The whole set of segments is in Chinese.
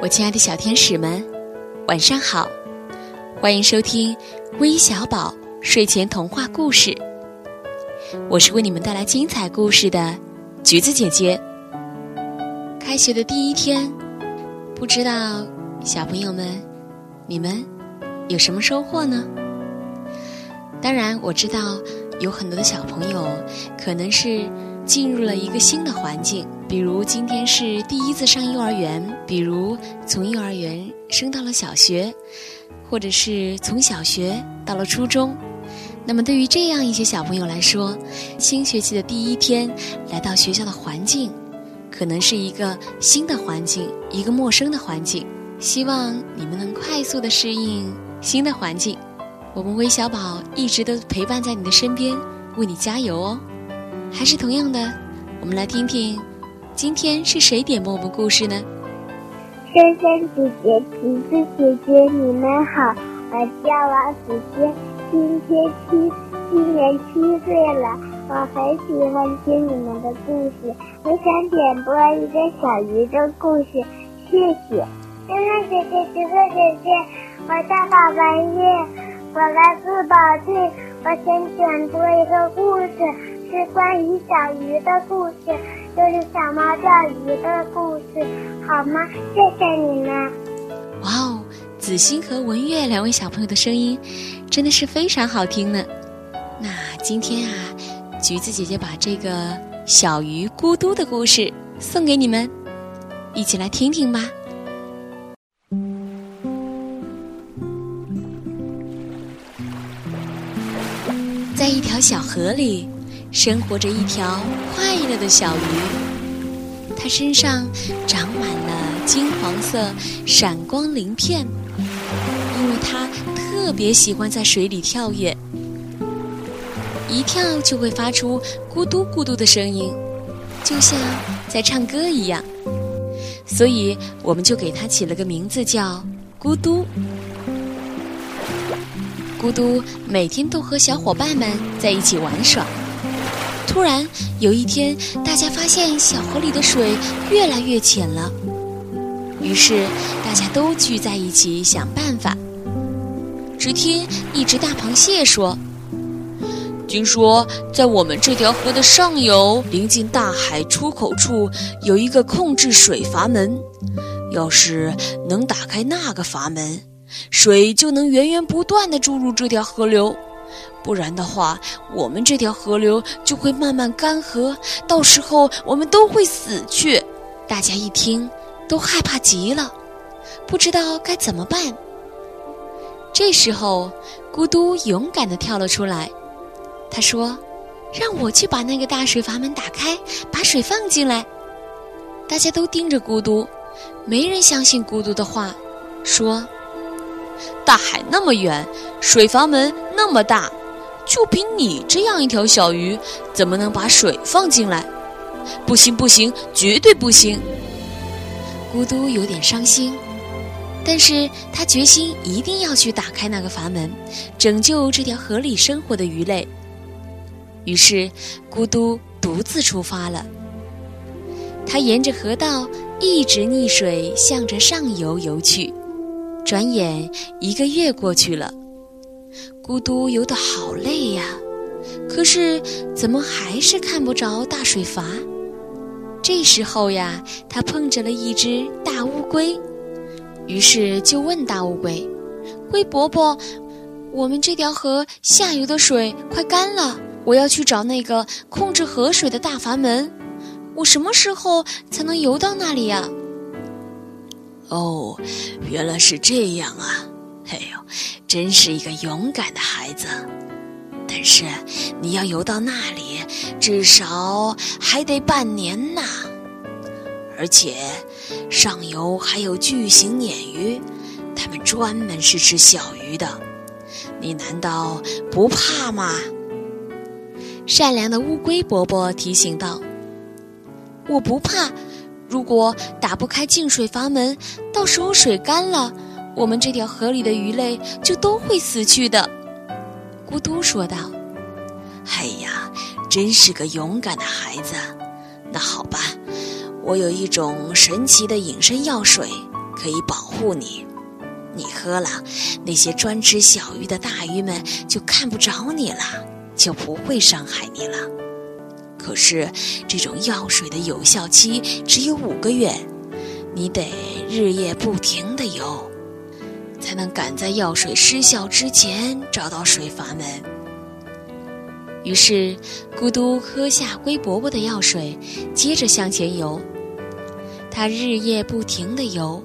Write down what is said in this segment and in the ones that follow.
我亲爱的小天使们，晚上好！欢迎收听微小宝睡前童话故事。我是为你们带来精彩故事的橘子姐姐。开学的第一天，不知道小朋友们你们有什么收获呢？当然，我知道有很多的小朋友可能是进入了一个新的环境。比如今天是第一次上幼儿园，比如从幼儿园升到了小学，或者是从小学到了初中。那么对于这样一些小朋友来说，新学期的第一天来到学校的环境，可能是一个新的环境，一个陌生的环境。希望你们能快速的适应新的环境。我们微小宝一直都陪伴在你的身边，为你加油哦。还是同样的，我们来听听。今天是谁点播我们故事呢？珊珊姐姐、橘子姐姐，你们好，我叫王子轩，今天七，今年七岁了，我很喜欢听你们的故事，我想点播一个小鱼的故事，谢谢。珊珊姐姐、橘子姐姐，我叫宝文月，我来自保定，我想点播一个故事，是关于小鱼的故事。就是小猫钓鱼的故事，好吗？谢谢你们。哇哦，子欣和文月两位小朋友的声音真的是非常好听呢。那今天啊，橘子姐姐把这个小鱼咕嘟的故事送给你们，一起来听听吧。在一条小河里。生活着一条快乐的小鱼，它身上长满了金黄色闪光鳞片，因为它特别喜欢在水里跳跃，一跳就会发出咕嘟咕嘟的声音，就像在唱歌一样，所以我们就给它起了个名字叫咕嘟。咕嘟每天都和小伙伴们在一起玩耍。突然有一天，大家发现小河里的水越来越浅了，于是大家都聚在一起想办法。只听一只大螃蟹说：“听说在我们这条河的上游，临近大海出口处，有一个控制水阀门。要是能打开那个阀门，水就能源源不断地注入这条河流。”不然的话，我们这条河流就会慢慢干涸，到时候我们都会死去。大家一听，都害怕极了，不知道该怎么办。这时候，咕嘟勇敢地跳了出来，他说：“让我去把那个大水阀门打开，把水放进来。”大家都盯着咕嘟，没人相信咕嘟的话，说：“大海那么远，水阀门那么大。”就凭你这样一条小鱼，怎么能把水放进来？不行，不行，绝对不行！咕嘟有点伤心，但是他决心一定要去打开那个阀门，拯救这条河里生活的鱼类。于是，咕嘟独自出发了。他沿着河道一直逆水向着上游游去。转眼一个月过去了。咕嘟游得好累呀，可是怎么还是看不着大水阀？这时候呀，他碰着了一只大乌龟，于是就问大乌龟：“龟伯伯，我们这条河下游的水快干了，我要去找那个控制河水的大阀门，我什么时候才能游到那里呀？”哦，原来是这样啊。哎呦，真是一个勇敢的孩子！但是你要游到那里，至少还得半年呐。而且上游还有巨型鲶鱼，它们专门是吃小鱼的。你难道不怕吗？善良的乌龟伯伯提醒道：“我不怕，如果打不开进水阀门，到时候水干了。”我们这条河里的鱼类就都会死去的，咕嘟说道。“哎呀，真是个勇敢的孩子。那好吧，我有一种神奇的隐身药水，可以保护你。你喝了，那些专吃小鱼的大鱼们就看不着你了，就不会伤害你了。可是，这种药水的有效期只有五个月，你得日夜不停地游，才能赶在药水失效之前找到水阀门。于是，咕嘟喝下龟伯伯的药水，接着向前游。他日夜不停地游。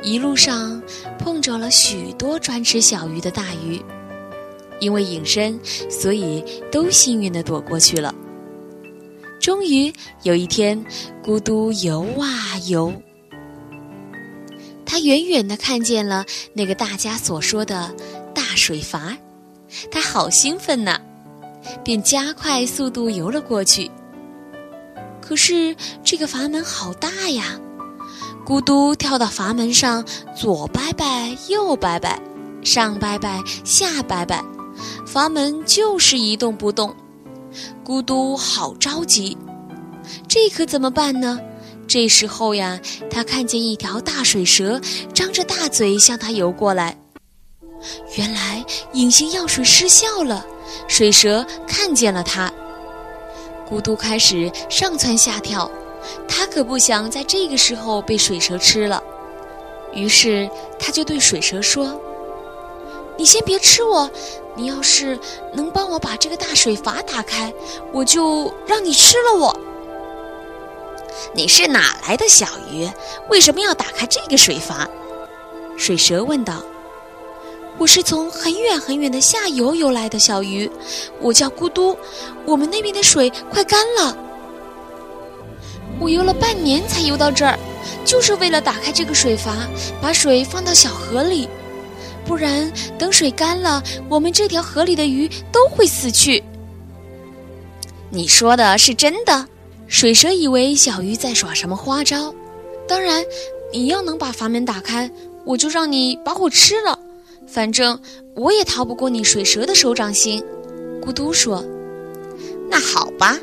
一路上碰着了许多专吃小鱼的大鱼，因为隐身，所以都幸运地躲过去了。终于有一天，咕嘟游啊游，他远远地看见了那个大家所说的大水阀，他好兴奋呐，便加快速度游了过去。可是这个阀门好大呀！咕嘟跳到阀门上，左摆摆，右摆摆，上摆摆，下摆摆，阀门就是一动不动。咕嘟好着急，这可怎么办呢？这时候呀，他看见一条大水蛇张着大嘴向他游过来。原来隐形药水失效了，水蛇看见了他。咕嘟开始上蹿下跳。他可不想在这个时候被水蛇吃了，于是他就对水蛇说：“你先别吃我，你要是能帮我把这个大水阀打开，我就让你吃了我。”你是哪来的小鱼？为什么要打开这个水阀？水蛇问道。“我是从很远很远的下游游来的小鱼，我叫咕嘟，我们那边的水快干了。”我游了半年才游到这儿，就是为了打开这个水阀，把水放到小河里。不然，等水干了，我们这条河里的鱼都会死去。你说的是真的？水蛇以为小鱼在耍什么花招。当然，你要能把阀门打开，我就让你把我吃了。反正我也逃不过你水蛇的手掌心。咕嘟说：“那好吧。”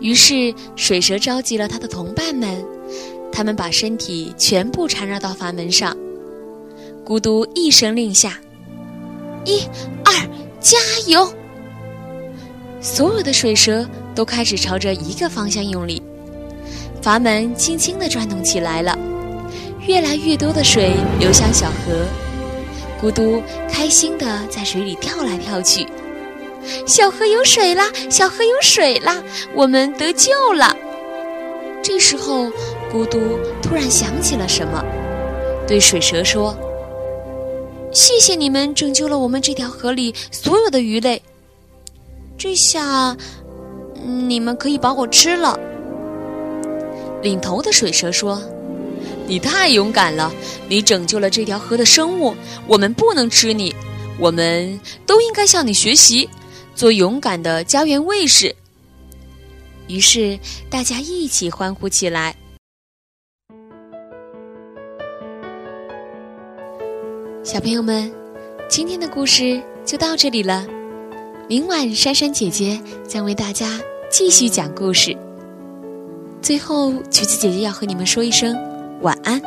于是，水蛇召集了他的同伴们，他们把身体全部缠绕到阀门上。咕嘟一声令下：“一、二，加油！”所有的水蛇都开始朝着一个方向用力，阀门轻轻地转动起来了，越来越多的水流向小河。咕嘟开心地在水里跳来跳去。小河有水啦！小河有水啦！我们得救了。这时候，咕嘟突然想起了什么，对水蛇说：“谢谢你们拯救了我们这条河里所有的鱼类。这下，你们可以把我吃了。”领头的水蛇说：“你太勇敢了！你拯救了这条河的生物，我们不能吃你。我们都应该向你学习。”做勇敢的家园卫士。于是大家一起欢呼起来。小朋友们，今天的故事就到这里了。明晚珊珊姐姐将为大家继续讲故事。最后，橘子姐姐要和你们说一声晚安。